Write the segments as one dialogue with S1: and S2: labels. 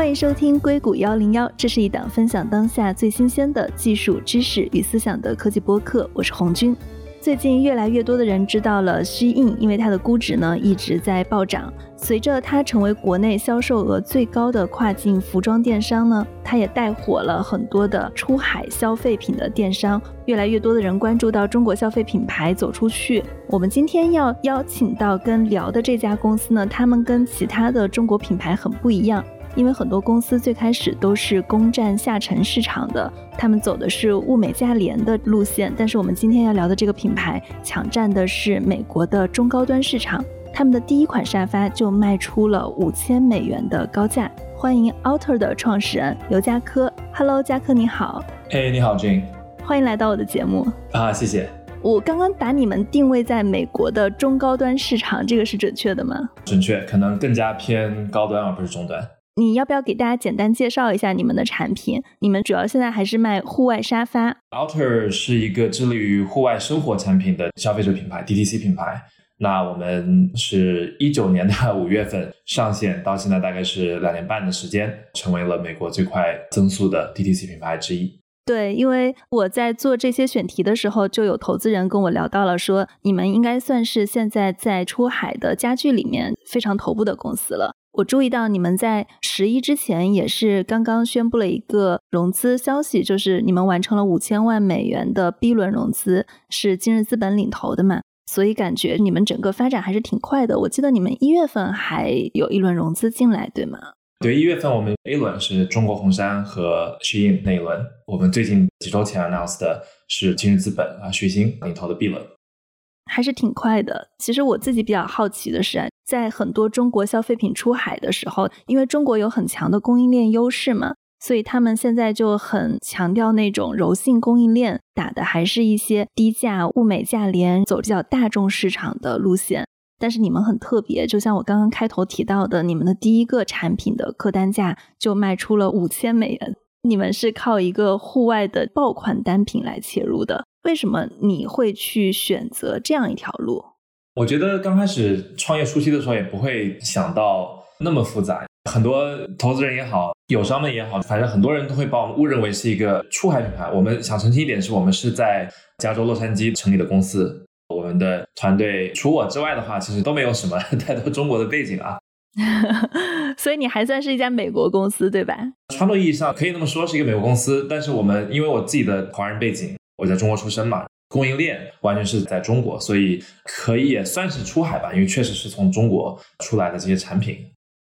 S1: 欢迎收听硅谷幺零幺，这是一档分享当下最新鲜的技术知识与思想的科技播客。我是红军。最近越来越多的人知道了 Shein，因为它的估值呢一直在暴涨。随着它成为国内销售额最高的跨境服装电商呢，它也带火了很多的出海消费品的电商。越来越多的人关注到中国消费品牌走出去。我们今天要邀请到跟聊的这家公司呢，他们跟其他的中国品牌很不一样。因为很多公司最开始都是攻占下沉市场的，他们走的是物美价廉的路线。但是我们今天要聊的这个品牌，抢占的是美国的中高端市场。他们的第一款沙发就卖出了五千美元的高价。欢迎 Outer 的创始人刘嘉科。Hello，嘉科你好。
S2: 哎，你好，Jane。
S1: 欢迎来到我的节目。
S2: 啊，谢谢。
S1: 我刚刚把你们定位在美国的中高端市场，这个是准确的吗？
S2: 准确，可能更加偏高端而不是中端。
S1: 你要不要给大家简单介绍一下你们的产品？你们主要现在还是卖户外沙发。
S2: Outer 是一个致力于户外生活产品的消费者品牌，DTC 品牌。那我们是一九年的五月份上线，到现在大概是两年半的时间，成为了美国最快增速的 DTC 品牌之一。
S1: 对，因为我在做这些选题的时候，就有投资人跟我聊到了，说你们应该算是现在在出海的家具里面非常头部的公司了。我注意到你们在十一之前也是刚刚宣布了一个融资消息，就是你们完成了五千万美元的 B 轮融资，是今日资本领投的嘛？所以感觉你们整个发展还是挺快的。我记得你们一月份还有一轮融资进来，对吗？
S2: 对，一月份我们 A 轮是中国红杉和 Shein 那一轮，我们最近几周前 announced 的是今日资本啊旭星领投的 B 轮。
S1: 还是挺快的。其实我自己比较好奇的是，在很多中国消费品出海的时候，因为中国有很强的供应链优势嘛，所以他们现在就很强调那种柔性供应链，打的还是一些低价、物美价廉、走比较大众市场的路线。但是你们很特别，就像我刚刚开头提到的，你们的第一个产品的客单价就卖出了五千美元。你们是靠一个户外的爆款单品来切入的。为什么你会去选择这样一条路？
S2: 我觉得刚开始创业初期的时候也不会想到那么复杂。很多投资人也好，友商们也好，反正很多人都会把我们误认为是一个出海品牌。我们想澄清一点，是我们是在加州洛杉矶成立的公司。我们的团队除我之外的话，其实都没有什么 太多中国的背景啊。
S1: 所以你还算是一家美国公司，对吧？
S2: 传统意义上可以那么说是一个美国公司，但是我们因为我自己的华人背景。我在中国出生嘛，供应链完全是在中国，所以可以也算是出海吧，因为确实是从中国出来的这些产品。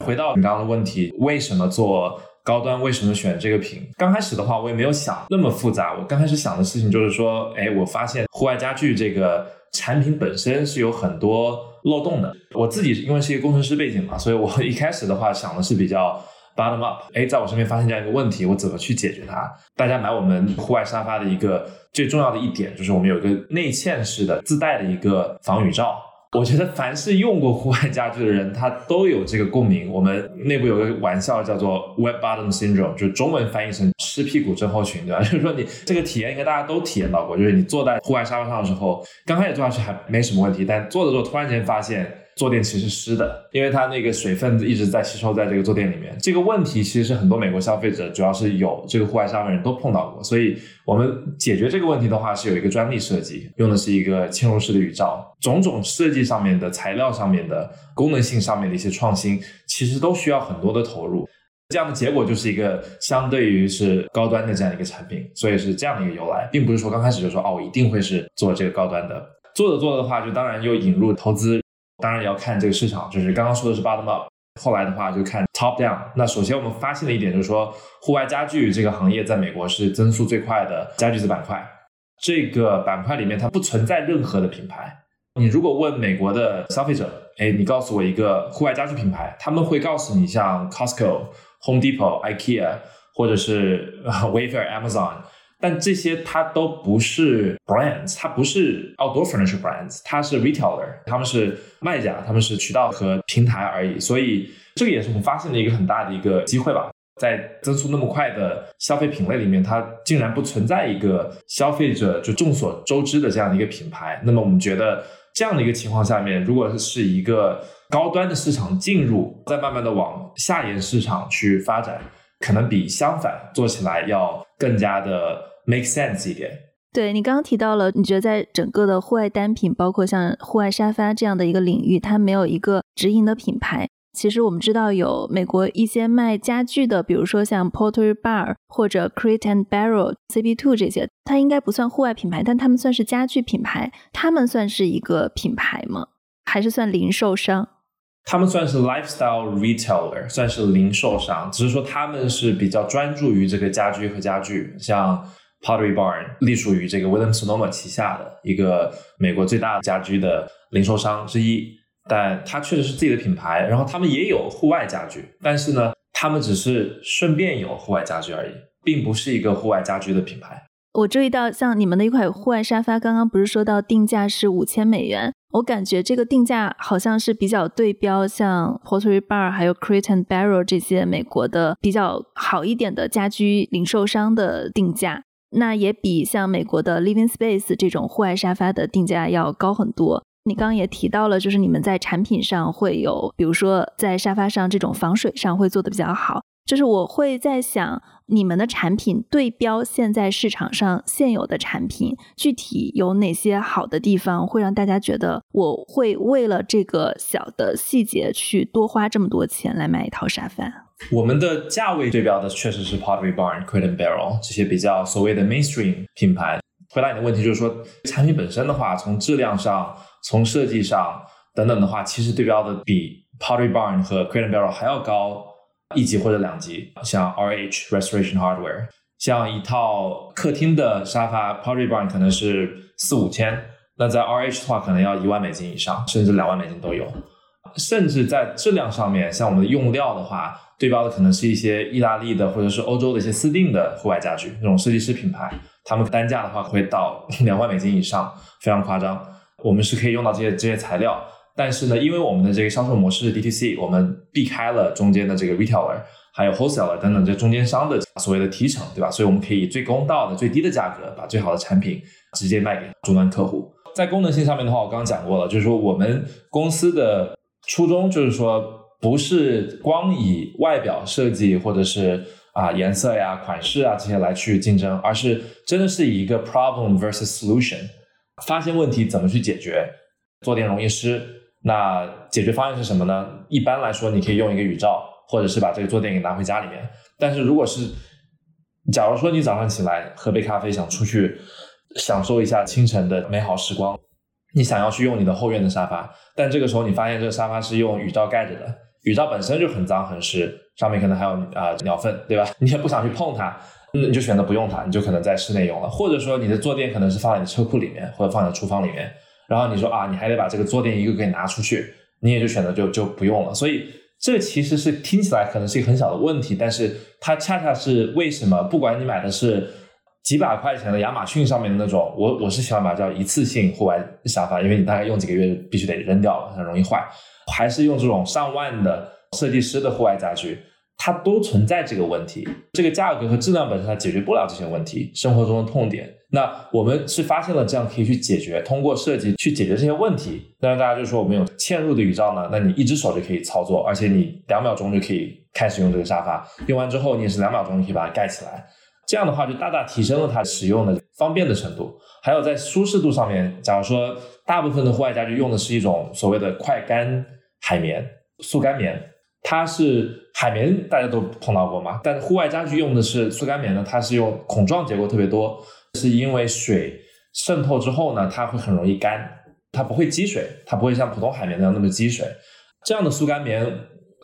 S2: 回到你刚刚的问题，为什么做高端？为什么选这个品？刚开始的话，我也没有想那么复杂。我刚开始想的事情就是说，哎，我发现户外家具这个产品本身是有很多漏洞的。我自己因为是一个工程师背景嘛，所以我一开始的话想的是比较。Bottom up，哎，在我身边发现这样一个问题，我怎么去解决它？大家买我们户外沙发的一个最重要的一点，就是我们有一个内嵌式的自带的一个防雨罩。我觉得凡是用过户外家具的人，他都有这个共鸣。我们内部有个玩笑叫做 “wet bottom syndrome”，就中文翻译成“湿屁股症候群”，对吧？就是说你这个体验应该大家都体验到过，就是你坐在户外沙发上的时候，刚开始坐下去还没什么问题，但坐着坐突然间发现。坐垫其实湿的，因为它那个水分一直在吸收在这个坐垫里面。这个问题其实很多美国消费者，主要是有这个户外沙发人都碰到过。所以我们解决这个问题的话，是有一个专利设计，用的是一个嵌入式的雨罩。种种设计上面的、材料上面的、功能性上面的一些创新，其实都需要很多的投入。这样的结果就是一个相对于是高端的这样一个产品。所以是这样的一个由来，并不是说刚开始就说哦，我一定会是做这个高端的。做着做着的话，就当然又引入投资。当然也要看这个市场，就是刚刚说的是 bottom up，后来的话就看 top down。那首先我们发现的一点就是说，户外家具这个行业在美国是增速最快的家具子板块。这个板块里面它不存在任何的品牌。你如果问美国的消费者，哎，你告诉我一个户外家具品牌，他们会告诉你像 Costco、Home Depot、IKEA 或者是 Wayfair、Amazon。但这些它都不是 brands，它不是 outdoor furniture brands，它是 retailer，他们是卖家，他们是渠道和平台而已。所以这个也是我们发现的一个很大的一个机会吧。在增速那么快的消费品类里面，它竟然不存在一个消费者就众所周知的这样的一个品牌。那么我们觉得这样的一个情况下面，如果是一个高端的市场进入，再慢慢的往下沿市场去发展，可能比相反做起来要更加的 make sense 一点。
S1: 对你刚刚提到了，你觉得在整个的户外单品，包括像户外沙发这样的一个领域，它没有一个直营的品牌。其实我们知道有美国一些卖家具的，比如说像 Porter Bar 或者 Crate and Barrel、CB Two 这些，它应该不算户外品牌，但他们算是家具品牌。他们算是一个品牌吗？还是算零售商？
S2: 他们算是 lifestyle retailer，算是零售商，只是说他们是比较专注于这个家居和家具，像。Pottery Barn 隶属于这个 William Sonoma 旗下的一个美国最大的家居的零售商之一，但它确实是自己的品牌。然后他们也有户外家具，但是呢，他们只是顺便有户外家具而已，并不是一个户外家居的品牌。
S1: 我注意到，像你们的一款户外沙发，刚刚不是说到定价是五千美元？我感觉这个定价好像是比较对标像 Pottery Bar 还有 Crate and Barrel 这些美国的比较好一点的家居零售商的定价。那也比像美国的 Living Space 这种户外沙发的定价要高很多。你刚刚也提到了，就是你们在产品上会有，比如说在沙发上这种防水上会做的比较好。就是我会在想，你们的产品对标现在市场上现有的产品，具体有哪些好的地方，会让大家觉得我会为了这个小的细节去多花这么多钱来买一套沙发？
S2: 我们的价位对标的确实是 Pottery Barn、Crate and Barrel 这些比较所谓的 mainstream 品牌。回答你的问题就是说，产品本身的话，从质量上、从设计上等等的话，其实对标的比 Pottery Barn 和 Crate and Barrel 还要高一级或者两级。像 RH Restoration Hardware，像一套客厅的沙发，Pottery Barn 可能是四五千，那在 RH 的话，可能要一万美金以上，甚至两万美金都有。甚至在质量上面，像我们的用料的话。对标的可能是一些意大利的或者是欧洲的一些私定的户外家具，那种设计师品牌，他们单价的话会到两万美金以上，非常夸张。我们是可以用到这些这些材料，但是呢，因为我们的这个销售模式是 DTC，我们避开了中间的这个 retailer，还有 wholesaler 等等这中间商的所谓的提成，对吧？所以我们可以最公道的、最低的价格，把最好的产品直接卖给终端客户。在功能性上面的话，我刚刚讲过了，就是说我们公司的初衷就是说。不是光以外表设计或者是啊颜色呀、款式啊这些来去竞争，而是真的是以一个 problem versus solution，发现问题怎么去解决。坐垫容易湿，那解决方案是什么呢？一般来说，你可以用一个雨罩，或者是把这个坐垫给拿回家里面。但是如果是，假如说你早上起来喝杯咖啡，想出去享受一下清晨的美好时光，你想要去用你的后院的沙发，但这个时候你发现这个沙发是用雨罩盖着的。雨罩本身就很脏很湿，上面可能还有啊鸟粪，对吧？你也不想去碰它，那你就选择不用它，你就可能在室内用了。或者说你的坐垫可能是放在你车库里面，或者放在厨房里面，然后你说啊，你还得把这个坐垫一个给拿出去，你也就选择就就不用了。所以这其实是听起来可能是一个很小的问题，但是它恰恰是为什么不管你买的是几百块钱的亚马逊上面的那种，我我是喜欢把叫一次性户外沙发，因为你大概用几个月必须得扔掉了，很容易坏。还是用这种上万的设计师的户外家具，它都存在这个问题。这个价格和质量本身它解决不了这些问题，生活中的痛点。那我们是发现了这样可以去解决，通过设计去解决这些问题。那大家就说我们有嵌入的雨罩呢，那你一只手就可以操作，而且你两秒钟就可以开始用这个沙发。用完之后你也是两秒钟就可以把它盖起来。这样的话就大大提升了它使用的方便的程度。还有在舒适度上面，假如说大部分的户外家具用的是一种所谓的快干。海绵、速干棉，它是海绵，大家都碰到过嘛？但户外家具用的是速干棉呢？它是用孔状结构特别多，是因为水渗透之后呢，它会很容易干，它不会积水，它不会像普通海绵那样那么积水。这样的速干棉，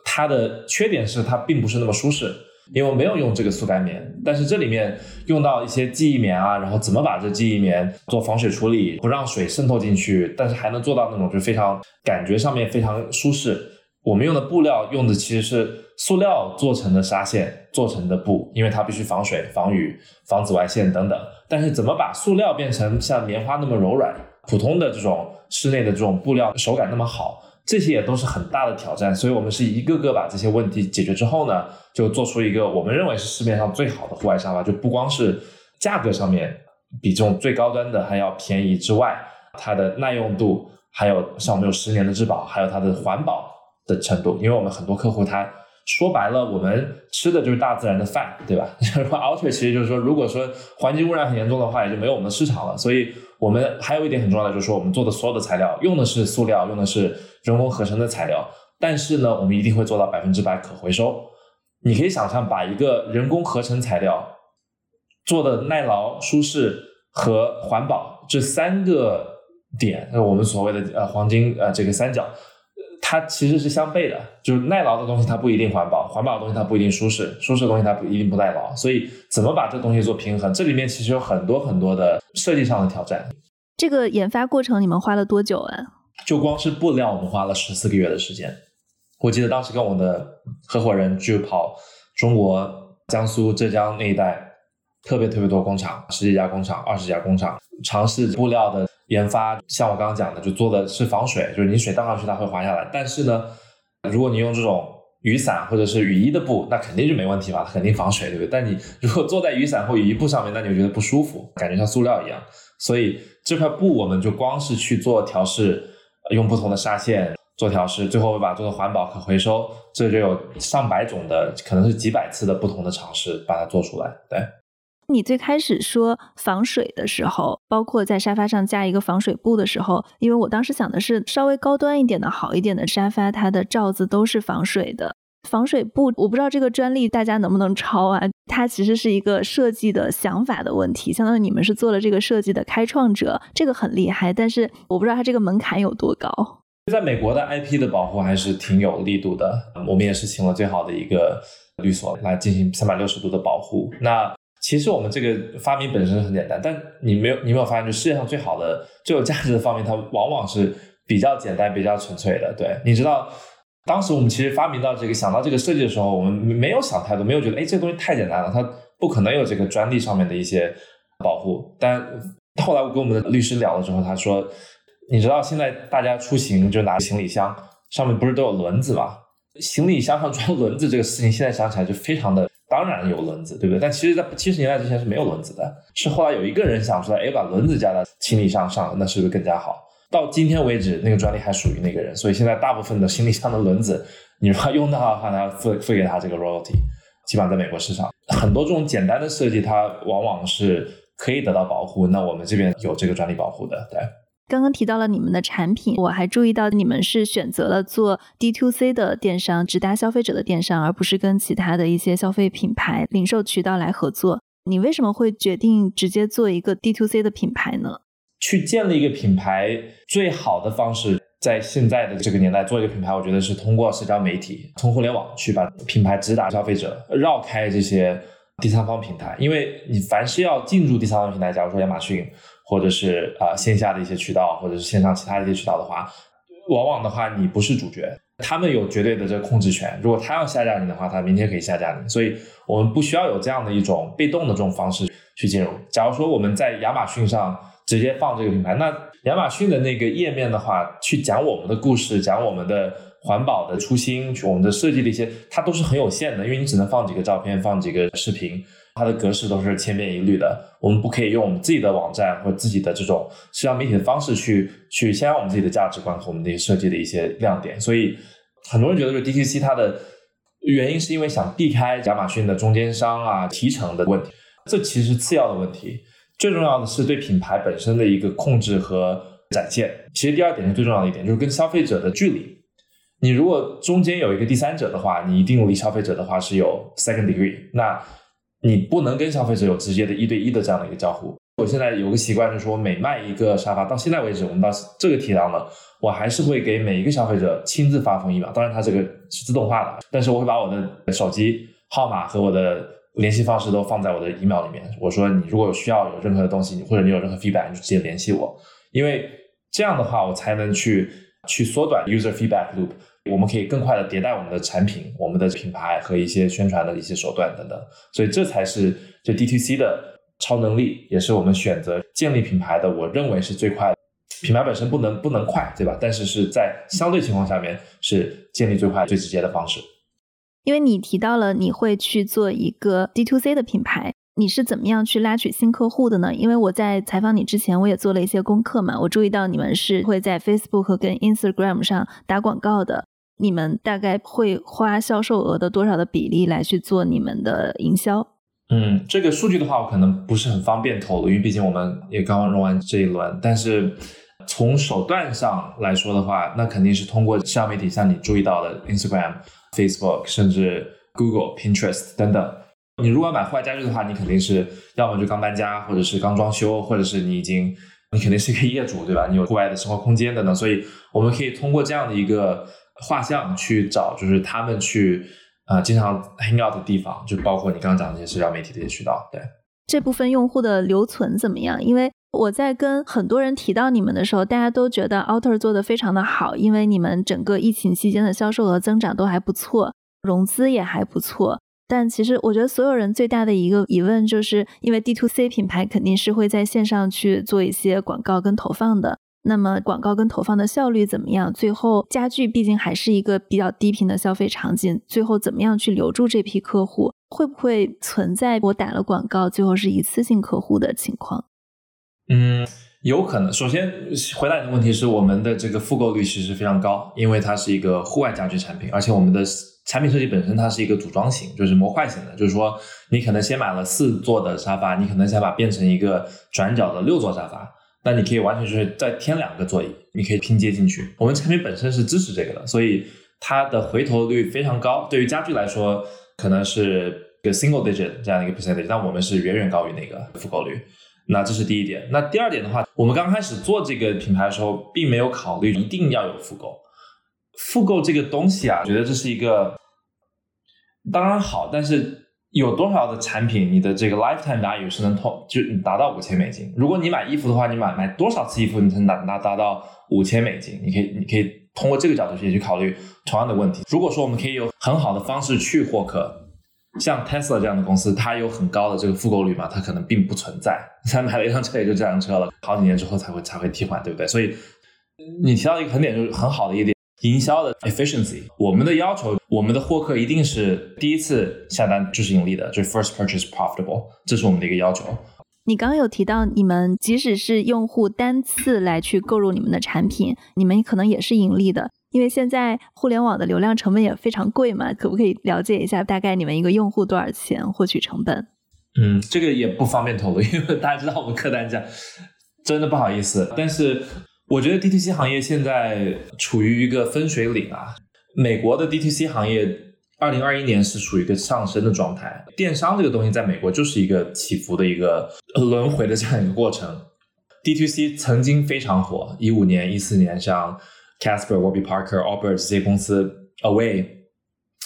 S2: 它的缺点是它并不是那么舒适。因为我没有用这个速干棉，但是这里面用到一些记忆棉啊，然后怎么把这记忆棉做防水处理，不让水渗透进去，但是还能做到那种就非常感觉上面非常舒适。我们用的布料用的其实是塑料做成的纱线做成的布，因为它必须防水、防雨、防紫外线等等。但是怎么把塑料变成像棉花那么柔软，普通的这种室内的这种布料手感那么好？这些也都是很大的挑战，所以我们是一个个把这些问题解决之后呢，就做出一个我们认为是市面上最好的户外沙发。就不光是价格上面比这种最高端的还要便宜之外，它的耐用度，还有像我们有十年的质保，还有它的环保的程度，因为我们很多客户他说白了，我们吃的就是大自然的饭，对吧？Alter 其实就是说，如果说环境污染很严重的话，也就没有我们的市场了。所以我们还有一点很重要的就是说，我们做的所有的材料用的是塑料，用的是人工合成的材料，但是呢，我们一定会做到百分之百可回收。你可以想象，把一个人工合成材料做的耐劳、舒适和环保这三个点，我们所谓的呃黄金呃这个三角。它其实是相悖的，就是耐劳的东西它不一定环保，环保的东西它不一定舒适，舒适的东西它不一定不耐劳。所以怎么把这东西做平衡，这里面其实有很多很多的设计上的挑战。
S1: 这个研发过程你们花了多久啊？
S2: 就光是布料，我们花了十四个月的时间。我记得当时跟我的合伙人去跑中国、江苏、浙江那一带，特别特别多工厂，十几家工厂、二十家工厂，尝试布料的。研发像我刚刚讲的，就做的是防水，就是你水倒上去它会滑下来。但是呢，如果你用这种雨伞或者是雨衣的布，那肯定就没问题嘛，它肯定防水，对不对？但你如果坐在雨伞或雨衣布上面，那你就觉得不舒服，感觉像塑料一样。所以这块布我们就光是去做调试，用不同的纱线做调试，最后会把做的环保可回收，这就有上百种的，可能是几百次的不同的尝试把它做出来，对。
S1: 你最开始说防水的时候，包括在沙发上加一个防水布的时候，因为我当时想的是稍微高端一点的好一点的沙发，它的罩子都是防水的。防水布，我不知道这个专利大家能不能抄啊？它其实是一个设计的想法的问题，相当于你们是做了这个设计的开创者，这个很厉害。但是我不知道它这个门槛有多高。
S2: 在美国的 IP 的保护还是挺有力度的，我们也是请了最好的一个律所来进行三百六十度的保护。那其实我们这个发明本身很简单，但你没有你没有发现，就世界上最好的、最有价值的发明，它往往是比较简单、比较纯粹的。对，你知道，当时我们其实发明到这个、想到这个设计的时候，我们没有想太多，没有觉得，哎，这东西太简单了，它不可能有这个专利上面的一些保护。但后来我跟我们的律师聊了之后，他说，你知道现在大家出行就拿行李箱，上面不是都有轮子吗？行李箱上装轮子这个事情，现在想起来就非常的。当然有轮子，对不对？但其实，在七十年代之前是没有轮子的。是后来有一个人想出来，哎，把轮子加在行李箱上，那是不是更加好？到今天为止，那个专利还属于那个人。所以现在大部分的行李箱的轮子，你如果用到的话，他要付付给他这个 royalty。基本上在美国市场，很多这种简单的设计，它往往是可以得到保护。那我们这边有这个专利保护的，对。
S1: 刚刚提到了你们的产品，我还注意到你们是选择了做 D to C 的电商，直达消费者的电商，而不是跟其他的一些消费品牌、零售渠道来合作。你为什么会决定直接做一个 D to C 的品牌呢？
S2: 去建立一个品牌最好的方式，在现在的这个年代做一个品牌，我觉得是通过社交媒体、从互联网去把品牌直达消费者，绕开这些第三方平台。因为你凡是要进入第三方平台，假如说亚马逊。或者是啊线下的一些渠道，或者是线上其他的一些渠道的话，往往的话你不是主角，他们有绝对的这个控制权。如果他要下架你的话，他明天可以下架你。所以我们不需要有这样的一种被动的这种方式去进入。假如说我们在亚马逊上直接放这个品牌，那亚马逊的那个页面的话，去讲我们的故事，讲我们的环保的初心，我们的设计的一些，它都是很有限的，因为你只能放几个照片，放几个视频。它的格式都是千篇一律的，我们不可以用我们自己的网站或自己的这种社交媒体的方式去去宣扬我们自己的价值观和我们的设计的一些亮点。所以很多人觉得，就 DTC 它的原因是因为想避开亚马逊的中间商啊提成的问题，这其实是次要的问题。最重要的是对品牌本身的一个控制和展现。其实第二点是最重要的一点，就是跟消费者的距离。你如果中间有一个第三者的话，你一定离消费者的话是有 second degree。那你不能跟消费者有直接的一对一的这样的一个交互。我现在有个习惯，就是说每卖一个沙发，到现在为止，我们到这个体量了，我还是会给每一个消费者亲自发封 email。当然，它这个是自动化的，但是我会把我的手机号码和我的联系方式都放在我的 email 里面。我说，你如果有需要有任何的东西，或者你有任何 feedback，你就直接联系我，因为这样的话，我才能去去缩短 user feedback loop。我们可以更快的迭代我们的产品、我们的品牌和一些宣传的一些手段等等，所以这才是就 DTC 的超能力，也是我们选择建立品牌的，我认为是最快。品牌本身不能不能快，对吧？但是是在相对情况下面是建立最快、最直接的方式。
S1: 因为你提到了你会去做一个 dtc 的品牌，你是怎么样去拉取新客户的呢？因为我在采访你之前，我也做了一些功课嘛，我注意到你们是会在 Facebook 跟 Instagram 上打广告的。你们大概会花销售额的多少的比例来去做你们的营销？
S2: 嗯，这个数据的话，我可能不是很方便透露，因为毕竟我们也刚刚融完这一轮。但是从手段上来说的话，那肯定是通过社交媒体，像你注意到的 Instagram、Facebook，甚至 Google、Pinterest 等等。你如果买户外家具的话，你肯定是要么就刚搬家，或者是刚装修，或者是你已经你肯定是一个业主，对吧？你有户外的生活空间等等。所以我们可以通过这样的一个画像去找，就是他们去。呃，经常 hang out 的地方，就包括你刚刚讲的这些社交媒体这些渠道。对
S1: 这部分用户的留存怎么样？因为我在跟很多人提到你们的时候，大家都觉得 Outer 做的非常的好，因为你们整个疫情期间的销售额增长都还不错，融资也还不错。但其实我觉得所有人最大的一个疑问，就是因为 D to C 品牌肯定是会在线上去做一些广告跟投放的。那么广告跟投放的效率怎么样？最后家具毕竟还是一个比较低频的消费场景，最后怎么样去留住这批客户？会不会存在我打了广告，最后是一次性客户的情况？
S2: 嗯，有可能。首先回答你的问题是，我们的这个复购率其实非常高，因为它是一个户外家具产品，而且我们的产品设计本身它是一个组装型，就是模块型的，就是说你可能先买了四座的沙发，你可能想把变成一个转角的六座沙发。那你可以完全就是再添两个座椅，你可以拼接进去。我们产品本身是支持这个的，所以它的回头率非常高。对于家具来说，可能是个 single digit 这样一个 percentage，但我们是远远高于那个复购率。那这是第一点。那第二点的话，我们刚开始做这个品牌的时候，并没有考虑一定要有复购。复购这个东西啊，觉得这是一个当然好，但是。有多少的产品，你的这个 lifetime value 是能通就达到五千美金？如果你买衣服的话，你买买多少次衣服，你才能达达达到五千美金？你可以你可以通过这个角度去去考虑同样的问题。如果说我们可以有很好的方式去获客，像 Tesla 这样的公司，它有很高的这个复购率嘛？它可能并不存在，他买了一辆车也就这辆车了，好几年之后才会才会替换，对不对？所以你提到一个很点就是很好的一点。营销的 efficiency，我们的要求，我们的获客一定是第一次下单就是盈利的，就是 first purchase profitable，这是我们的一个要求。
S1: 你刚刚有提到，你们即使是用户单次来去购入你们的产品，你们可能也是盈利的，因为现在互联网的流量成本也非常贵嘛。可不可以了解一下，大概你们一个用户多少钱获取成本？
S2: 嗯，这个也不方便透露，因为大家知道我们客单价，真的不好意思，但是。我觉得 DTC 行业现在处于一个分水岭啊。美国的 DTC 行业，二零二一年是处于一个上升的状态。电商这个东西在美国就是一个起伏的一个轮回的这样一个过程。DTC 曾经非常火，一五年、一四年，像 Casper、Warby Parker、Albert 这些公司，Away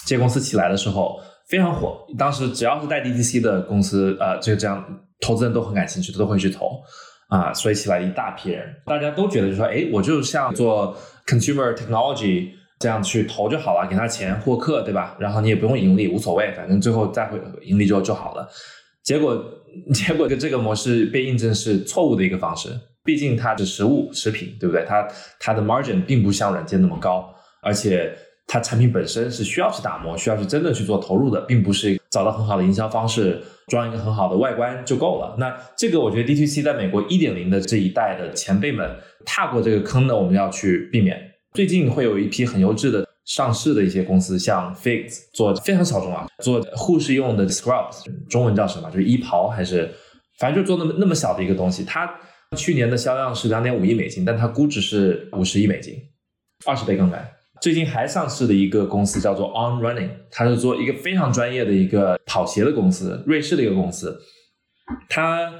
S2: 这些公司起来的时候非常火。当时只要是带 DTC 的公司，呃，这个这样投资人都很感兴趣，都会去投。啊，所以起来一大批人，大家都觉得就说，哎，我就像做 consumer technology 这样去投就好了，给他钱获客，对吧？然后你也不用盈利，无所谓，反正最后再会盈利就就好了。结果，结果就这个模式被印证是错误的一个方式。毕竟它是实物食品，对不对？它它的 margin 并不像软件那么高，而且它产品本身是需要去打磨，需要去真的去做投入的，并不是找到很好的营销方式。装一个很好的外观就够了。那这个我觉得 DTC 在美国一点零的这一代的前辈们踏过这个坑呢，我们要去避免。最近会有一批很优质的上市的一些公司，像 Fix 做非常小众啊，做护士用的 scrubs，中文叫什么？就是衣袍还是反正就做那么那么小的一个东西。它去年的销量是两点五亿美金，但它估值是五十亿美金，二十倍杠杆。最近还上市的一个公司叫做 On Running，它是做一个非常专业的一个跑鞋的公司，瑞士的一个公司，它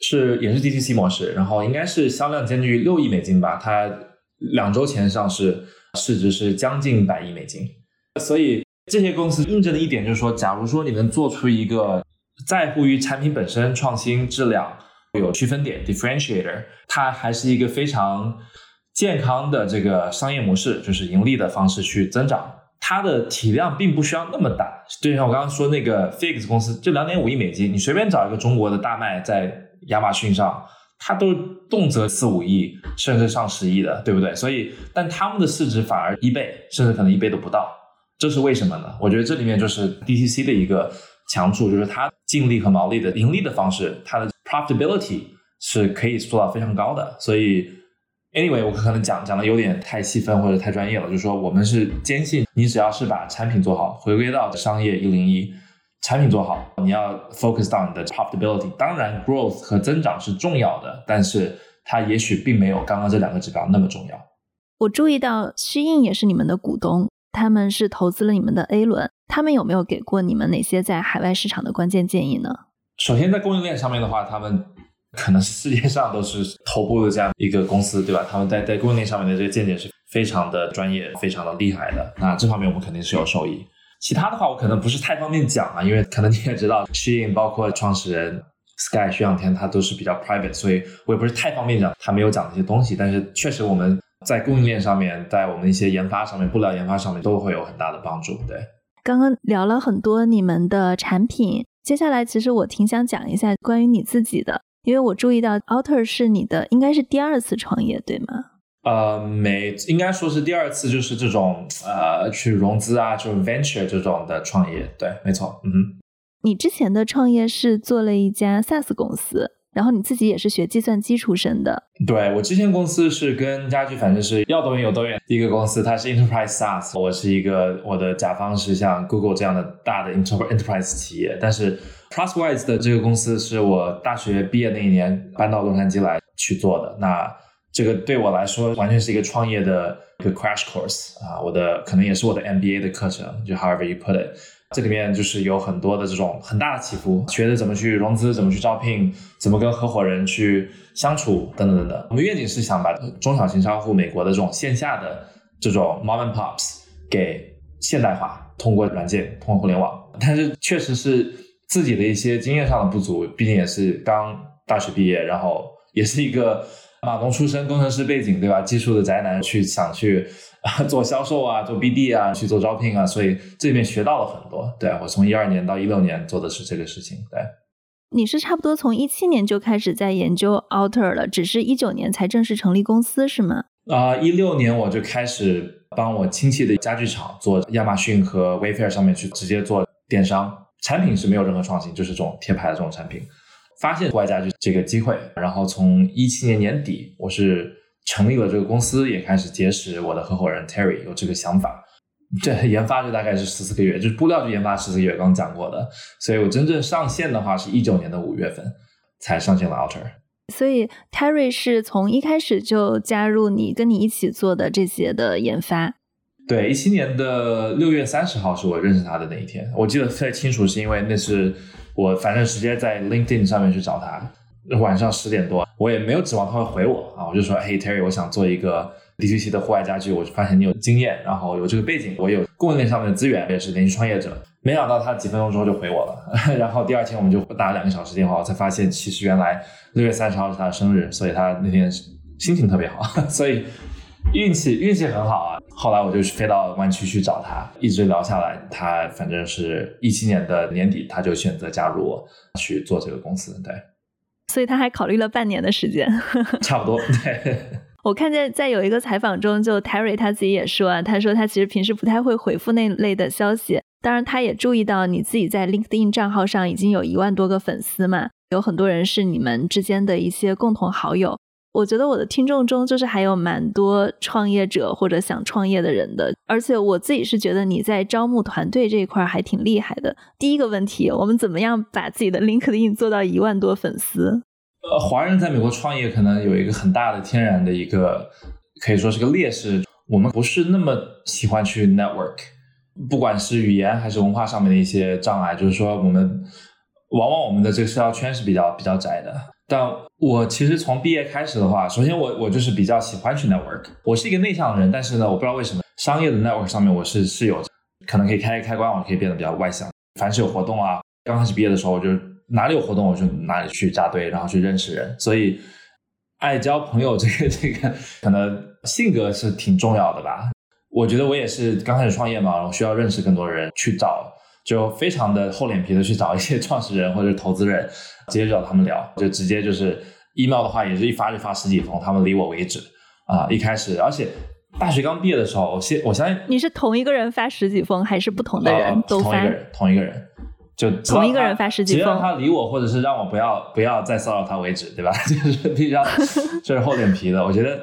S2: 是也是 DTC 模式，然后应该是销量接近于六亿美金吧，它两周前上市，市值是将近百亿美金，所以这些公司印证的一点就是说，假如说你能做出一个在乎于产品本身创新质量有区分点 differentiator，它还是一个非常。健康的这个商业模式就是盈利的方式去增长，它的体量并不需要那么大。就像我刚刚说那个 Fix 公司，就两点五亿美金，你随便找一个中国的大卖在亚马逊上，它都动辄四五亿，甚至上十亿的，对不对？所以，但他们的市值反而一倍，甚至可能一倍都不到，这是为什么呢？我觉得这里面就是 DTC 的一个强处，就是它净利和毛利的盈利的方式，它的 profitability 是可以做到非常高的，所以。Anyway，我可能讲讲的有点太细分或者太专业了，就是说我们是坚信，你只要是把产品做好，回归到商业一零一，产品做好，你要 focus on 你的 profitability。当然，growth 和增长是重要的，但是它也许并没有刚刚这两个指标那么重要。
S1: 我注意到虚印也是你们的股东，他们是投资了你们的 A 轮，他们有没有给过你们哪些在海外市场的关键建议呢？
S2: 首先，在供应链上面的话，他们。可能世界上都是头部的这样一个公司，对吧？他们在在供应链上面的这个见解是非常的专业、非常的厉害的。那这方面我们肯定是有受益。其他的话，我可能不是太方便讲啊，因为可能你也知道，Shein 包括创始人 Sky 徐仰天，他都是比较 private，所以我也不是太方便讲他没有讲的一些东西。但是确实我们在供应链上面，在我们一些研发上面、布料研发上面都会有很大的帮助。对，
S1: 刚刚聊了很多你们的产品，接下来其实我挺想讲一下关于你自己的。因为我注意到 Alter 是你的，应该是第二次创业，对吗？
S2: 呃，没，应该说是第二次，就是这种呃，去融资啊，就是 venture 这种的创业，对，没错，嗯。
S1: 你之前的创业是做了一家 SaaS 公司，然后你自己也是学计算机出身的。
S2: 对我之前公司是跟家具，反正是要多远有多远第一个公司，它是 enterprise SaaS，我是一个我的甲方是像 Google 这样的大的 enterprise 企业，但是。Crosswise 的这个公司是我大学毕业那一年搬到洛杉矶来去做的。那这个对我来说完全是一个创业的一个 crash course 啊，我的可能也是我的 MBA 的课程，就 however you put it。这里面就是有很多的这种很大的起伏，学的怎么去融资，怎么去招聘，怎么跟合伙人去相处等等等等。我们愿景是想把中小型商户美国的这种线下的这种 mom and pops 给现代化，通过软件，通过互联网。但是确实是。自己的一些经验上的不足，毕竟也是刚大学毕业，然后也是一个 码农出身、工程师背景，对吧？技术的宅男去想去 做销售啊，做 BD 啊，去做招聘啊，所以这里面学到了很多。对我从一二年到一六年做的是这个事情。对，
S1: 你是差不多从一七年就开始在研究 Alter 了，只是一九年才正式成立公司，是吗？
S2: 啊，一六年我就开始帮我亲戚的家具厂做亚马逊和 Wayfair 上面去直接做电商。产品是没有任何创新，就是这种贴牌的这种产品。发现户外家具这个机会，然后从一七年年底，我是成立了这个公司，也开始结识我的合伙人 Terry 有这个想法。这研发就大概是十四个月，就是布料就研发十四个月，刚刚讲过的。所以我真正上线的话是一九年的五月份才上线了 Alter。
S1: 所以 Terry 是从一开始就加入你跟你一起做的这些的研发。
S2: 对，一七年的六月三十号是我认识他的那一天，我记得特别清楚，是因为那是我反正直接在 LinkedIn 上面去找他，晚上十点多，我也没有指望他会回我啊，我就说，嘿，Terry，我想做一个 DTC 的户外家具，我就发现你有经验，然后有这个背景，我有供应链上面的资源，也是连续创业者，没想到他几分钟之后就回我了，然后第二天我们就打了两个小时电话，我才发现其实原来六月三十号是他的生日，所以他那天心情特别好，所以。运气运气很好啊！后来我就飞到湾区去找他，一直聊下来，他反正是一七年的年底，他就选择加入我去做这个公司。对，
S1: 所以他还考虑了半年的时间，
S2: 差不多。对，
S1: 我看见在有一个采访中，就 Terry 他自己也说啊，他说他其实平时不太会回复那类的消息，当然他也注意到你自己在 LinkedIn 账号上已经有一万多个粉丝嘛，有很多人是你们之间的一些共同好友。我觉得我的听众中就是还有蛮多创业者或者想创业的人的，而且我自己是觉得你在招募团队这一块还挺厉害的。第一个问题，我们怎么样把自己的 LinkedIn 做到一万多粉丝？
S2: 呃，华人在美国创业可能有一个很大的天然的一个可以说是个劣势，我们不是那么喜欢去 network，不管是语言还是文化上面的一些障碍，就是说我们往往我们的这个社交圈是比较比较窄的。但我其实从毕业开始的话，首先我我就是比较喜欢去 network。我是一个内向的人，但是呢，我不知道为什么商业的 network 上面我是是有可能可以开开关，我可以变得比较外向。凡是有活动啊，刚开始毕业的时候，我就哪里有活动我就哪里去扎堆，然后去认识人。所以爱交朋友这个这个可能性格是挺重要的吧。我觉得我也是刚开始创业嘛，我需要认识更多人，去找就非常的厚脸皮的去找一些创始人或者投资人。直接找他们聊，就直接就是 email 的话，也是一发就发十几封，他们理我为止啊。一开始，而且大学刚毕业的时候，我先我相信
S1: 你是同一个人发十几封，还是不同的人都
S2: 发？同一个人，同一个人，就
S1: 同一个人发十几封，
S2: 只要他理我，或者是让我不要不要再骚扰他为止，对吧？就是比较 就是厚脸皮的。我觉得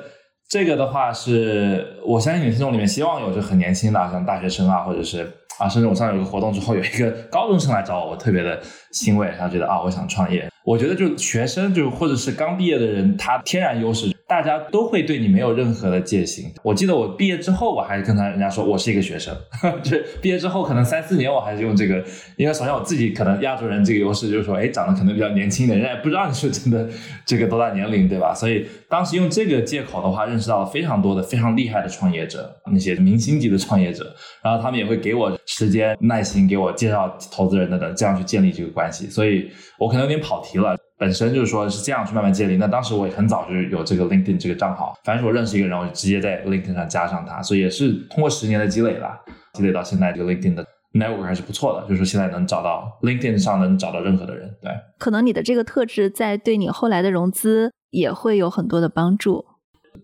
S2: 这个的话是我相信你听众里面希望有着很年轻的，像大学生啊，或者是啊，甚至我上次有个活动之后，有一个高中生来找我，我特别的欣慰，他觉得啊，我想创业。我觉得就学生就或者是刚毕业的人，他天然优势。大家都会对你没有任何的戒心。我记得我毕业之后，我还是跟他人家说我是一个学生，就是毕业之后可能三四年，我还是用这个，因为首先我自己可能亚洲人这个优势就是说，哎，长得可能比较年轻的，人家也不知道你是真的这个多大年龄，对吧？所以当时用这个借口的话，认识到了非常多的非常厉害的创业者，那些明星级的创业者，然后他们也会给我时间、耐心给我介绍投资人等等，这样去建立这个关系。所以我可能有点跑题了。本身就是说是这样去慢慢建立。那当时我也很早就有这个 LinkedIn 这个账号，反正是我认识一个人，我就直接在 LinkedIn 上加上他，所以也是通过十年的积累啦，积累到现在这个 LinkedIn 的 network 还是不错的，就是说现在能找到 LinkedIn 上能找到任何的人。对，
S1: 可能你的这个特质在对你后来的融资也会有很多的帮助。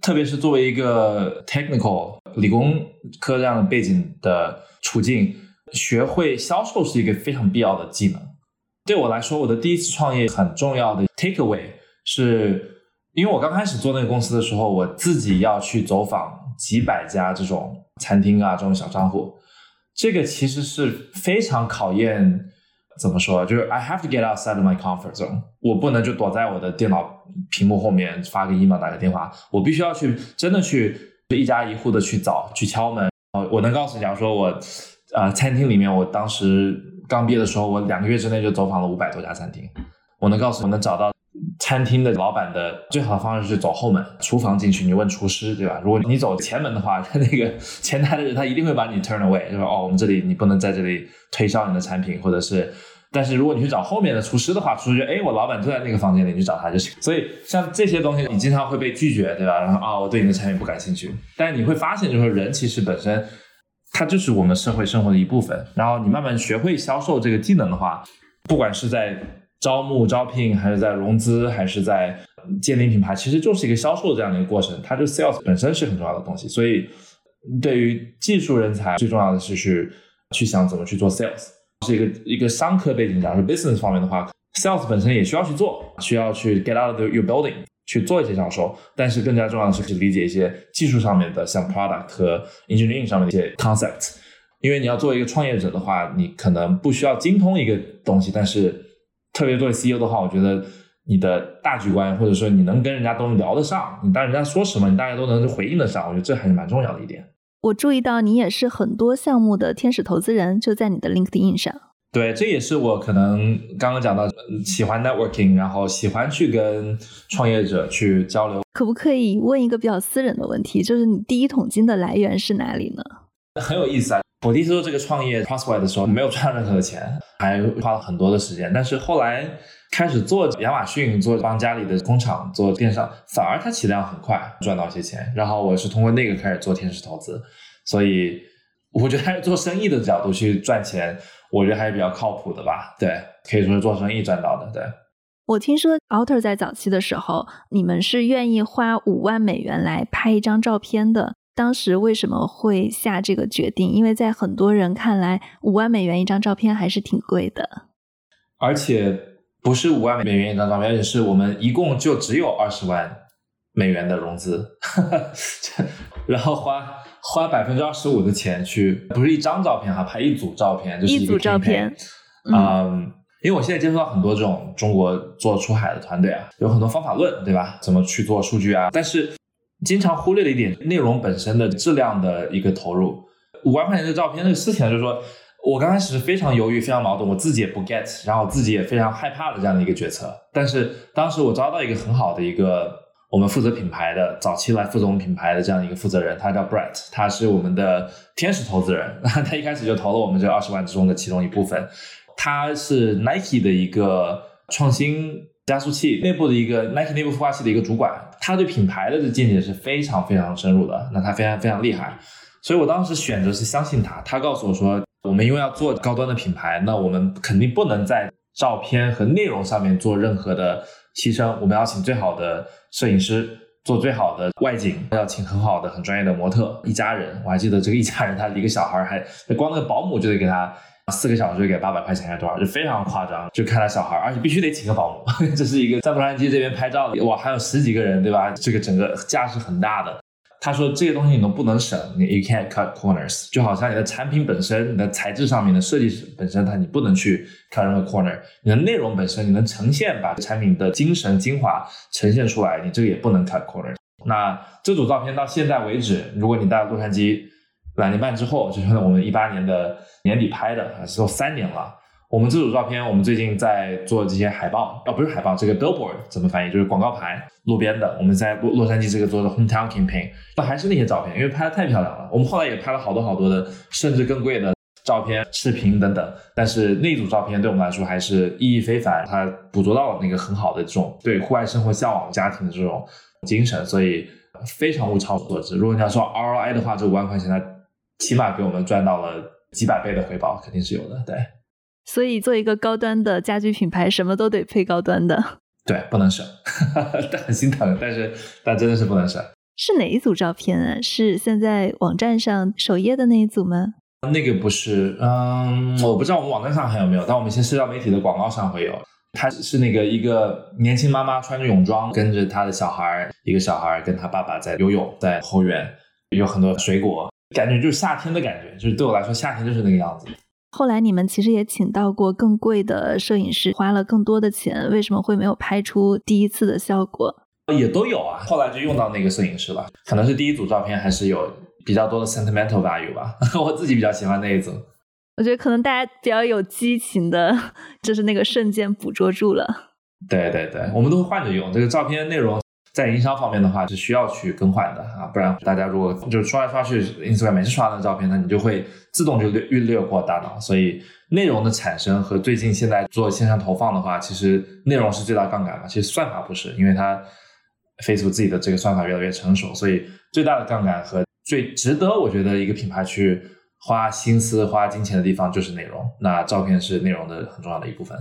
S2: 特别是作为一个 technical 理工科这样的背景的处境，学会销售是一个非常必要的技能。对我来说，我的第一次创业很重要的 take away 是，因为我刚开始做那个公司的时候，我自己要去走访几百家这种餐厅啊，这种小商户，这个其实是非常考验，怎么说，就是 I have to get outside of my comfort zone，我不能就躲在我的电脑屏幕后面发个 email 打个电话，我必须要去真的去一家一户的去找去敲门。我能告诉你，假如说我，呃，餐厅里面，我当时。刚毕业的时候，我两个月之内就走访了五百多家餐厅。我能告诉你，我能找到餐厅的老板的最好的方式是走后门，厨房进去，你问厨师，对吧？如果你走前门的话，他 那个前台的人他一定会把你 turn away，就说哦，我们这里你不能在这里推销你的产品，或者是。但是如果你去找后面的厨师的话，厨师觉得哎，我老板就在那个房间里，你去找他就行。所以像这些东西，你经常会被拒绝，对吧？然后啊，我对你的产品不感兴趣。但是你会发现，就是人其实本身。它就是我们社会生活的一部分。然后你慢慢学会销售这个技能的话，不管是在招募、招聘，还是在融资，还是在建立品牌，其实就是一个销售的这样的一个过程。它就 sales 本身是很重要的东西。所以，对于技术人才，最重要的是去去想怎么去做 sales。是一个一个商科背景，假如 business 方面的话，sales 本身也需要去做，需要去 get out of your building。去做一些销售，但是更加重要的是去理解一些技术上面的，像 product 和 engineering 上面的一些 concept。因为你要做一个创业者的话，你可能不需要精通一个东西，但是特别作为 CEO 的话，我觉得你的大局观或者说你能跟人家都能聊得上，你当人家说什么，你大家都能回应得上，我觉得这还是蛮重要的一点。
S1: 我注意到你也是很多项目的天使投资人，就在你的 LinkedIn 上。
S2: 对，这也是我可能刚刚讲到喜欢 networking，然后喜欢去跟创业者去交流。
S1: 可不可以问一个比较私人的问题，就是你第一桶金的来源是哪里呢？
S2: 很有意思啊！我第一次做这个创业 Crossway 的时候，没有赚任何的钱，还花了很多的时间。但是后来开始做亚马逊，做帮家里的工厂做电商，反而它起量很快，赚到一些钱。然后我是通过那个开始做天使投资，所以我觉得还是做生意的角度去赚钱。我觉得还是比较靠谱的吧，对，可以说是做生意赚到的。对，
S1: 我听说 Alter 在早期的时候，你们是愿意花五万美元来拍一张照片的。当时为什么会下这个决定？因为在很多人看来，五万美元一张照片还是挺贵的。
S2: 而且不是五万美元一张照片，而且是我们一共就只有二十万美元的融资，然后花。花百分之二十五的钱去，不是一张照片哈，拍一组照片，就是
S1: 一组照片。
S2: 嗯，因为我现在接触到很多这种中国做出海的团队啊，有很多方法论，对吧？怎么去做数据啊？但是经常忽略了一点，内容本身的质量的一个投入。五万块钱的照片，这个事情就是说，我刚开始是非常犹豫、非常矛盾，我自己也不 get，然后自己也非常害怕的这样的一个决策。但是当时我招到一个很好的一个。我们负责品牌的早期来负责我们品牌的这样一个负责人，他叫 Brett，他是我们的天使投资人。他一开始就投了我们这二十万之中的其中一部分。他是 Nike 的一个创新加速器内部的一个 Nike 内部孵化器的一个主管，他对品牌的见解是非常非常深入的。那他非常非常厉害，所以我当时选择是相信他。他告诉我说，我们因为要做高端的品牌，那我们肯定不能在照片和内容上面做任何的。牺牲，我们要请最好的摄影师做最好的外景，要请很好的、很专业的模特，一家人。我还记得这个一家人，他一个小孩，还光那个保姆就得给他四个小时就给八百块钱，还多少，就非常夸张。就看他小孩，而且必须得请个保姆。这是一个在洛杉矶这边拍照的，哇，还有十几个人，对吧？这个整个架势很大的。他说这些东西你都不能省，你 you can't cut corners，就好像你的产品本身、你的材质上面的设计本身，它你不能去 cut 任何 corner，你的内容本身你能呈现把产品的精神精华呈现出来，你这个也不能 cut corners。那这组照片到现在为止，如果你到洛杉矶两年半之后，就是我们一八年的年底拍的，是都三年了。我们这组照片，我们最近在做这些海报，哦，不是海报，这个 billboard 怎么翻译？就是广告牌，路边的。我们在洛洛杉矶这个做的 hometown campaign，那还是那些照片，因为拍的太漂亮了。我们后来也拍了好多好多的，甚至更贵的照片、视频等等。但是那组照片对我们来说还是意义非凡，它捕捉到了那个很好的这种对户外生活向往家庭的这种精神，所以非常物超所值。如果你要说 ROI 的话，这五万块钱它起码给我们赚到了几百倍的回报，肯定是有的。对。
S1: 所以做一个高端的家居品牌，什么都得配高端的。
S2: 对，不能省，但很心疼，但是但真的是不能省。
S1: 是哪一组照片啊？是现在网站上首页的那一组吗？
S2: 那个不是，嗯，我不知道我们网站上还有没有，但我们一些社交媒体的广告上会有。他是那个一个年轻妈妈穿着泳装，跟着他的小孩，一个小孩跟他爸爸在游泳，在后院有很多水果，感觉就是夏天的感觉，就是对我来说夏天就是那个样子。
S1: 后来你们其实也请到过更贵的摄影师，花了更多的钱，为什么会没有拍出第一次的效果？
S2: 也都有啊，后来就用到那个摄影师了。可能是第一组照片还是有比较多的 sentimental value 吧，我自己比较喜欢那一组。
S1: 我觉得可能大家比较有激情的，就是那个瞬间捕捉住了。
S2: 对对对，我们都会换着用这个照片内容。在营销方面的话，是需要去更换的啊，不然大家如果就是刷来刷去，Instagram 每次刷的照片，那你就会自动就略略略过大脑。所以内容的产生和最近现在做线上投放的话，其实内容是最大杠杆嘛。其实算法不是，因为它 Facebook 自己的这个算法越来越成熟，所以最大的杠杆和最值得我觉得一个品牌去花心思、花金钱的地方就是内容。那照片是内容的很重要的一部分。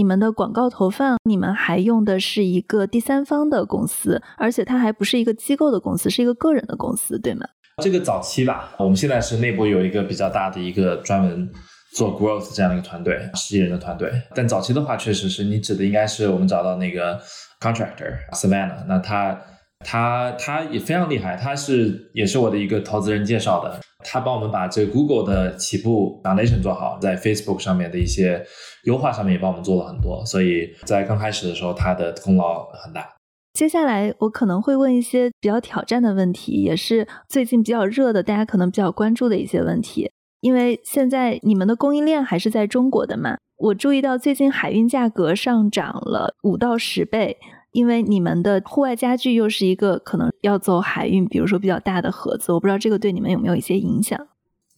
S1: 你们的广告投放，你们还用的是一个第三方的公司，而且它还不是一个机构的公司，是一个个人的公司，对吗？
S2: 这个早期吧，我们现在是内部有一个比较大的一个专门做 growth 这样的一个团队，十几人的团队。但早期的话，确实是你指的应该是我们找到那个 contractor Savannah，那他。他他也非常厉害，他是也是我的一个投资人介绍的，他帮我们把这个 Google 的起步 foundation 做好，在 Facebook 上面的一些优化上面也帮我们做了很多，所以在刚开始的时候他的功劳很大。
S1: 接下来我可能会问一些比较挑战的问题，也是最近比较热的，大家可能比较关注的一些问题，因为现在你们的供应链还是在中国的嘛，我注意到最近海运价格上涨了五到十倍。因为你们的户外家具又是一个可能要走海运，比如说比较大的盒子，我不知道这个对你们有没有一些影响？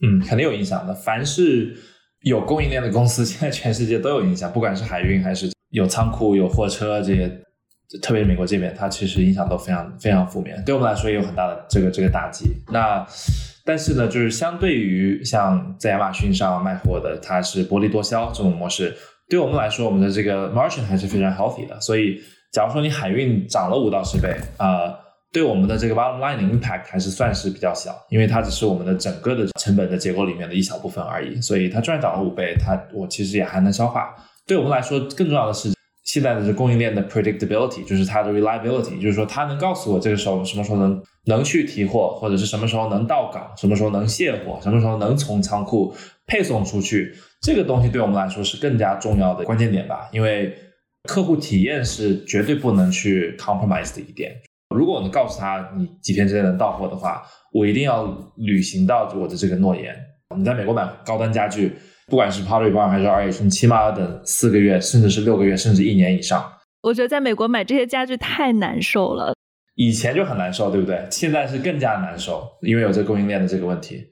S2: 嗯，肯定有影响的。凡是有供应链的公司，现在全世界都有影响，不管是海运还是有仓库、有货车这些，特别是美国这边，它其实影响都非常非常负面。对我们来说也有很大的这个这个打击。那但是呢，就是相对于像在亚马逊上卖货的，它是薄利多销这种模式，对我们来说，我们的这个 margin 还是非常 healthy 的，所以。假如说你海运涨了五到十倍，啊，对我们的这个 bottom line 的 impact 还是算是比较小，因为它只是我们的整个的成本的结构里面的一小部分而已。所以它虽然涨了五倍，它我其实也还能消化。对我们来说，更重要的是现在的这供应链的 predictability，就是它的 reliability，就是说它能告诉我这个时候什么时候能能去提货，或者是什么时候能到港，什么时候能卸货，什么时候能从仓库配送出去，这个东西对我们来说是更加重要的关键点吧，因为。客户体验是绝对不能去 compromise 的一点。如果我能告诉他你几天之内能到货的话，我一定要履行到我的这个诺言。你在美国买高端家具，不管是 Pottery Barn 还是 RH，你起码要等四个月，甚至是六个月，甚至一年以上。
S1: 我觉得在美国买这些家具太难受了。
S2: 以前就很难受，对不对？现在是更加难受，因为有这供应链的这个问题。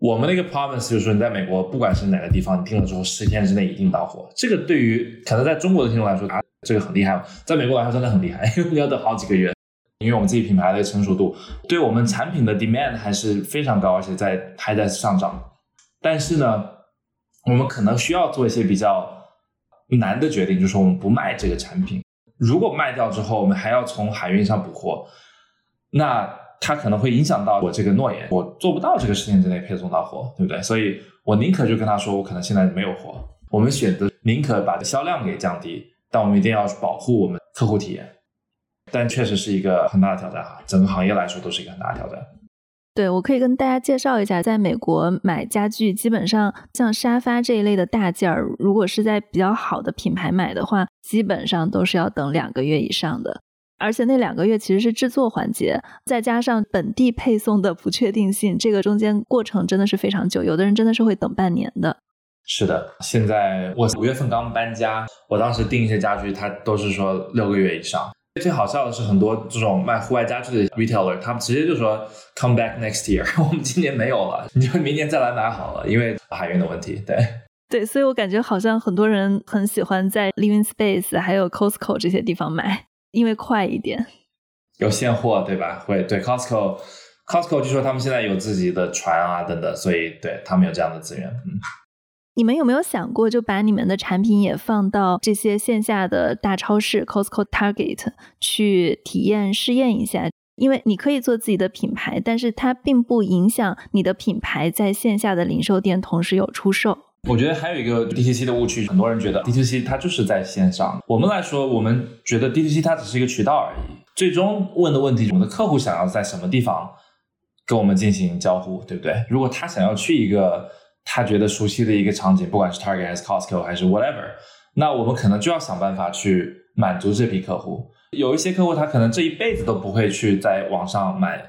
S2: 我们那个 promise 就是说，你在美国不管是哪个地方，你订了之后十天之内一定到货。这个对于可能在中国的听众来说啊，这个很厉害在美国来说真的很厉害，要等好几个月。因为我们自己品牌的成熟度，对我们产品的 demand 还是非常高，而且在还在上涨。但是呢，我们可能需要做一些比较难的决定，就是我们不卖这个产品。如果卖掉之后，我们还要从海运上补货，那。它可能会影响到我这个诺言，我做不到这个时间之内配送到货，对不对？所以我宁可就跟他说，我可能现在没有货。我们选择宁可把销量给降低，但我们一定要保护我们客户体验。但确实是一个很大的挑战哈，整个行业来说都是一个很大的挑战。
S1: 对，我可以跟大家介绍一下，在美国买家具，基本上像沙发这一类的大件儿，如果是在比较好的品牌买的话，基本上都是要等两个月以上的。而且那两个月其实是制作环节，再加上本地配送的不确定性，这个中间过程真的是非常久。有的人真的是会等半年的。
S2: 是的，现在我五月份刚搬家，我当时订一些家具，他都是说六个月以上。最好笑的是，很多这种卖户外家具的 retailer，他们直接就说 come back next year，我们今年没有了，你就明年再来买好了，因为海运的问题。对
S1: 对，所以我感觉好像很多人很喜欢在 Living Space 还有 Costco 这些地方买。因为快一点，
S2: 有现货对吧？会对 Costco，Costco 据说他们现在有自己的船啊等等，所以对他们有这样的资源。嗯，
S1: 你们有没有想过，就把你们的产品也放到这些线下的大超市 Costco、Target 去体验试验一下？因为你可以做自己的品牌，但是它并不影响你的品牌在线下的零售店同时有出售。
S2: 我觉得还有一个 DTC 的误区，很多人觉得 DTC 它就是在线上。我们来说，我们觉得 DTC 它只是一个渠道而已。最终问的问题，我们的客户想要在什么地方跟我们进行交互，对不对？如果他想要去一个他觉得熟悉的一个场景，不管是 Target 还是 Costco 还是 whatever，那我们可能就要想办法去满足这批客户。有一些客户他可能这一辈子都不会去在网上买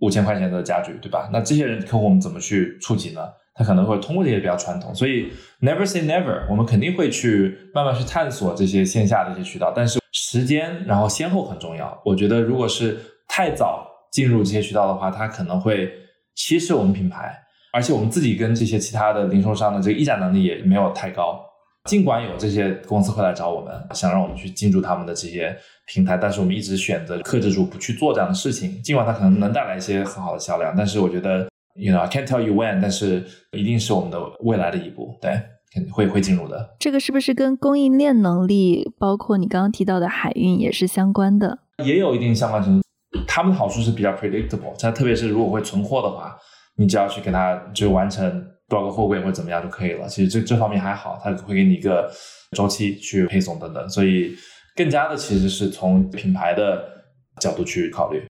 S2: 五千块钱的家具，对吧？那这些人客户我们怎么去触及呢？他可能会通过这些比较传统，所以 never say never，我们肯定会去慢慢去探索这些线下的一些渠道，但是时间然后先后很重要。我觉得如果是太早进入这些渠道的话，它可能会稀释我们品牌，而且我们自己跟这些其他的零售商的这个议价能力也没有太高。尽管有这些公司会来找我们，想让我们去进驻他们的这些平台，但是我们一直选择克制住不去做这样的事情。尽管它可能能带来一些很好的销量，但是我觉得。You know, I can't tell you when，但是一定是我们的未来的一步，对，肯定会会进入的。
S1: 这个是不是跟供应链能力，包括你刚刚提到的海运也是相关的？
S2: 也有一定相关程度。他们的好处是比较 predictable，它特别是如果会存货的话，你只要去给他就完成多少个货柜或者怎么样就可以了。其实这这方面还好，他会给你一个周期去配送等等，所以更加的其实是从品牌的角度去考虑。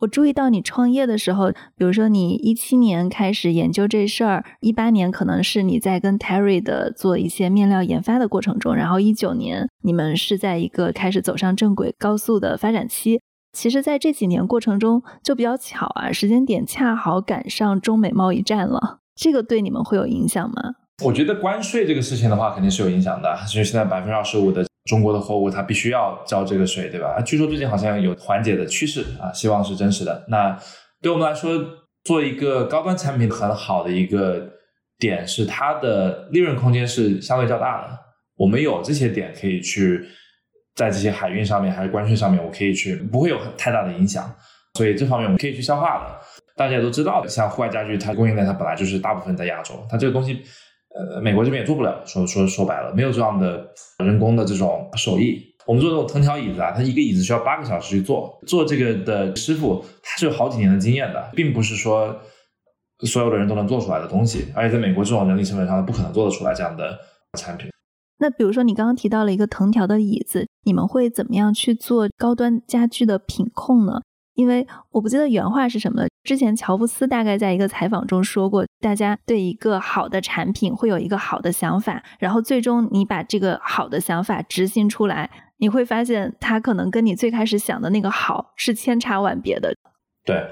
S1: 我注意到你创业的时候，比如说你一七年开始研究这事儿，一八年可能是你在跟 Terry 的做一些面料研发的过程中，然后一九年你们是在一个开始走上正轨、高速的发展期。其实，在这几年过程中就比较巧啊，时间点恰好赶上中美贸易战了，这个对你们会有影响吗？
S2: 我觉得关税这个事情的话，肯定是有影响的，就是现在百分之二十五的。中国的货物它必须要交这个税，对吧？据说最近好像有缓解的趋势啊，希望是真实的。那对我们来说，做一个高端产品很好的一个点是它的利润空间是相对较大的。我们有这些点可以去在这些海运上面还是关税上面，我可以去不会有太大的影响，所以这方面我们可以去消化的。大家也都知道，像户外家具，它供应链它本来就是大部分在亚洲，它这个东西。呃，美国这边也做不了，说说说白了，没有这样的人工的这种手艺。我们做这种藤条椅子啊，它一个椅子需要八个小时去做，做这个的师傅他是有好几年的经验的，并不是说所有的人都能做出来的东西。而且在美国这种人力成本上，他不可能做得出来这样的产品。
S1: 那比如说你刚刚提到了一个藤条的椅子，你们会怎么样去做高端家具的品控呢？因为我不记得原话是什么了。之前乔布斯大概在一个采访中说过，大家对一个好的产品会有一个好的想法，然后最终你把这个好的想法执行出来，你会发现它可能跟你最开始想的那个好是千差万别的。
S2: 对，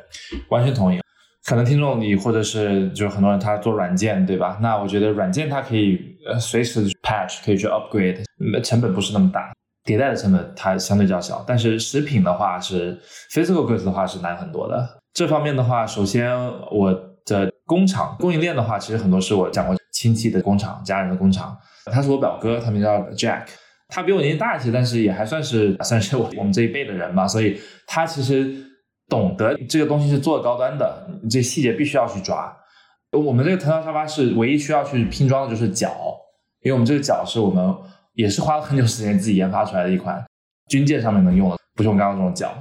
S2: 完全同意。可能听众你或者是就是很多人他做软件对吧？那我觉得软件它可以呃随时 patch，可以去 upgrade，成本不是那么大。迭代的成本它相对较小，但是食品的话是 physical goods 的话是难很多的。这方面的话，首先我的工厂供应链的话，其实很多是我讲过亲戚的工厂、家人的工厂。他是我表哥，他名叫 Jack，他比我年纪大一些，但是也还算是算是我我们这一辈的人嘛，所以他其实懂得这个东西是做高端的，这细节必须要去抓。我们这个藤条沙发是唯一需要去拼装的就是脚，因为我们这个脚是我们。也是花了很久时间自己研发出来的一款军舰上面能用的，不是我们刚刚这种脚，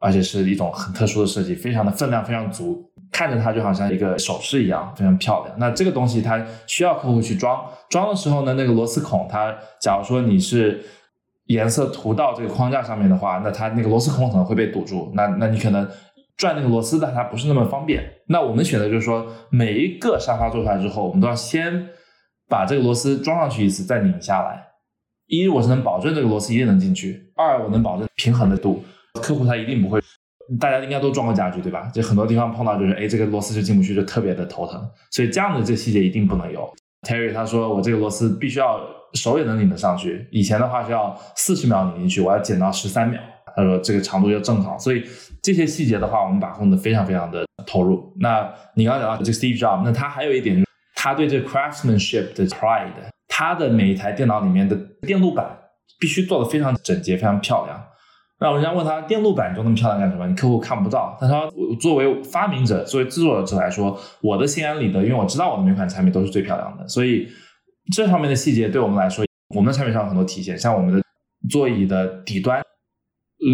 S2: 而且是一种很特殊的设计，非常的分量非常足，看着它就好像一个首饰一样，非常漂亮。那这个东西它需要客户去装，装的时候呢，那个螺丝孔，它假如说你是颜色涂到这个框架上面的话，那它那个螺丝孔可能会被堵住，那那你可能转那个螺丝的它不是那么方便。那我们选择就是说，每一个沙发做出来之后，我们都要先把这个螺丝装上去一次，再拧下来。一，我是能保证这个螺丝一定能进去；二，我能保证平衡的度，客户他一定不会。大家应该都装过家具对吧？就很多地方碰到就是，哎，这个螺丝就进不去，就特别的头疼。所以这样的这细节一定不能有。Terry 他说，我这个螺丝必须要手也能拧得上去。以前的话是要四十秒拧进去，我要减到十三秒。他说这个长度要正好。所以这些细节的话，我们把控的非常非常的投入。那你刚讲到这个 Steve Jobs，那他还有一点，他对这 craftsmanship 的 pride，他的每一台电脑里面的电路板必须做的非常整洁、非常漂亮。那人家问他电路板做那么漂亮干什么？你客户看不到。他说，作为发明者，作为制作者来说，我的心安理得，因为我知道我的每款产品都是最漂亮的。所以这方面的细节对我们来说，我们的产品上有很多体现。像我们的座椅的底端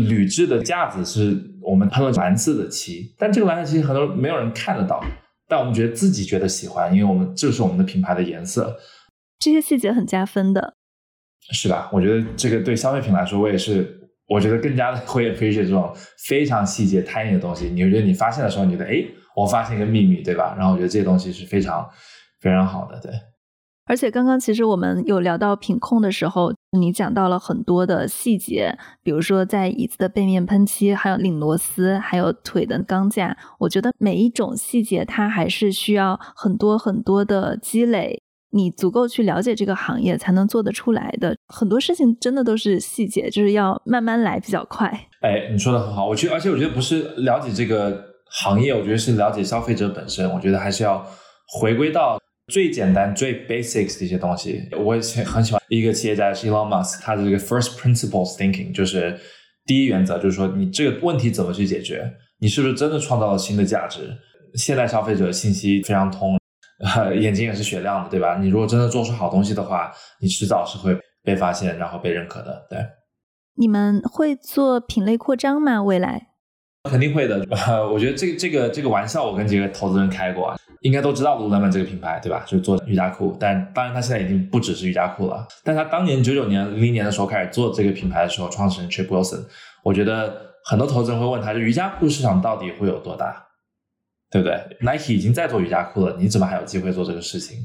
S2: 铝制的架子是我们喷了蓝色的漆，但这个蓝色漆很多没有人看得到，但我们觉得自己觉得喜欢，因为我们这是我们的品牌的颜色。
S1: 这些细节很加分的，
S2: 是吧？我觉得这个对消费品来说，我也是。我觉得更加的会 appreciate 这种非常细节、tiny 的东西。你觉得你发现的时候，你觉得哎，我发现一个秘密，对吧？然后我觉得这些东西是非常非常好的，对。
S1: 而且刚刚其实我们有聊到品控的时候，你讲到了很多的细节，比如说在椅子的背面喷漆，还有拧螺丝，还有腿的钢架。我觉得每一种细节，它还是需要很多很多的积累。你足够去了解这个行业，才能做得出来的很多事情，真的都是细节，就是要慢慢来比较快。
S2: 哎，你说的很好，我觉得，而且我觉得不是了解这个行业，我觉得是了解消费者本身。我觉得还是要回归到最简单、最 basics 的一些东西。我也很喜欢一个企业家是 Elon Musk，他的这个 first principles thinking，就是第一原则，就是说你这个问题怎么去解决，你是不是真的创造了新的价值？现代消费者信息非常通。眼睛也是雪亮的，对吧？你如果真的做出好东西的话，你迟早是会被发现，然后被认可的。对，
S1: 你们会做品类扩张吗？未来
S2: 肯定会的。我觉得这个这个这个玩笑，我跟几个投资人开过，应该都知道 Lululemon 这个品牌，对吧？就是做瑜伽裤，但当然它现在已经不只是瑜伽裤了。但他当年九九年、零零年的时候开始做这个品牌的时候，创始人 Chip Wilson，我觉得很多投资人会问他，就瑜伽裤市场到底会有多大？对不对？Nike 已经在做瑜伽裤了，你怎么还有机会做这个事情？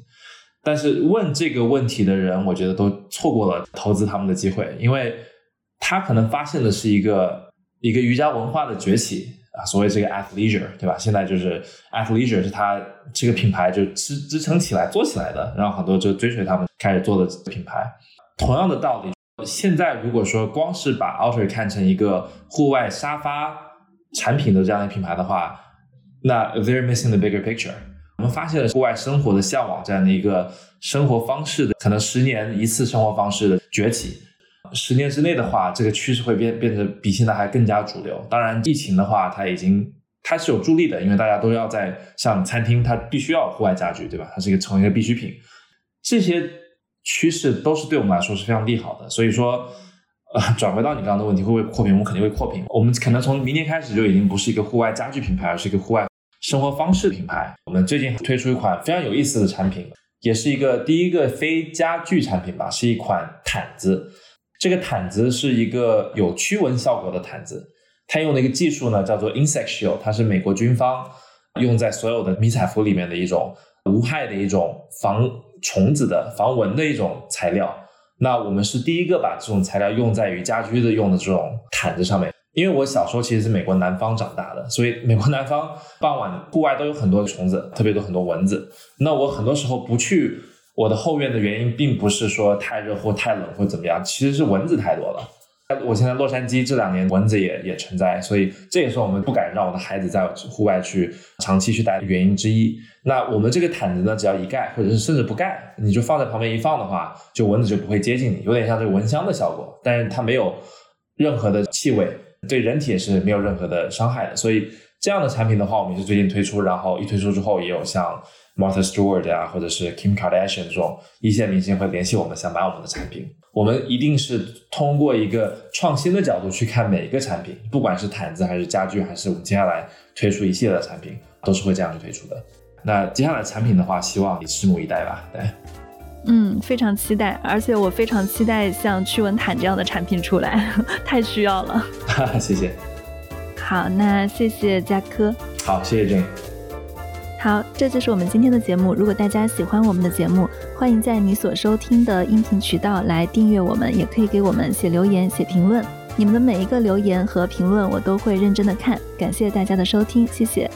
S2: 但是问这个问题的人，我觉得都错过了投资他们的机会，因为他可能发现的是一个一个瑜伽文化的崛起啊，所谓这个 athleisure，对吧？现在就是 athleisure 是他这个品牌就支支撑起来做起来的，然后很多就追随他们开始做的品牌。同样的道理，现在如果说光是把 Alter 看成一个户外沙发产品的这样的品牌的话，那 they're missing the bigger picture。我们发现了户外生活的向往这样的一个生活方式的可能十年一次生活方式的崛起，十年之内的话，这个趋势会变变得比现在还更加主流。当然，疫情的话，它已经它是有助力的，因为大家都要在像餐厅，它必须要户外家具，对吧？它是一个成为一个必需品。这些趋势都是对我们来说是非常利好的。所以说。呃，转回到你刚刚的问题，会不会扩屏？我们肯定会扩屏。我们可能从明年开始就已经不是一个户外家具品牌，而是一个户外生活方式品牌。我们最近推出一款非常有意思的产品，也是一个第一个非家具产品吧，是一款毯子。这个毯子是一个有驱蚊效果的毯子，它用的一个技术呢叫做 Insect Shield，它是美国军方用在所有的迷彩服里面的一种无害的一种防虫子的、防蚊的一种材料。那我们是第一个把这种材料用在于家居的用的这种毯子上面，因为我小时候其实是美国南方长大的，所以美国南方傍晚户外都有很多虫子，特别多很多蚊子。那我很多时候不去我的后院的原因，并不是说太热或太冷或怎么样，其实是蚊子太多了。我现在洛杉矶这两年蚊子也也成灾，所以这也是我们不敢让我的孩子在户外去长期去待的原因之一。那我们这个毯子呢，只要一盖，或者是甚至不盖，你就放在旁边一放的话，就蚊子就不会接近你，有点像这个蚊香的效果。但是它没有任何的气味，对人体也是没有任何的伤害的。所以这样的产品的话，我们是最近推出，然后一推出之后，也有像 Martha Stewart 啊，或者是 Kim Kardashian 这种一线明星会联系我们，想买我们的产品。我们一定是通过一个创新的角度去看每一个产品，不管是毯子还是家具，还是我们接下来推出一系列的产品，都是会这样去推出的。那接下来产品的话，希望你拭目以待吧。对，
S1: 嗯，非常期待，而且我非常期待像驱蚊毯这样的产品出来，太需要了。
S2: 谢谢。
S1: 好，那谢谢嘉科。
S2: 好，谢谢 Jane。
S1: 好，这就是我们今天的节目。如果大家喜欢我们的节目，欢迎在你所收听的音频渠道来订阅我们，也可以给我们写留言、写评论。你们的每一个留言和评论，我都会认真的看。感谢大家的收听，谢谢。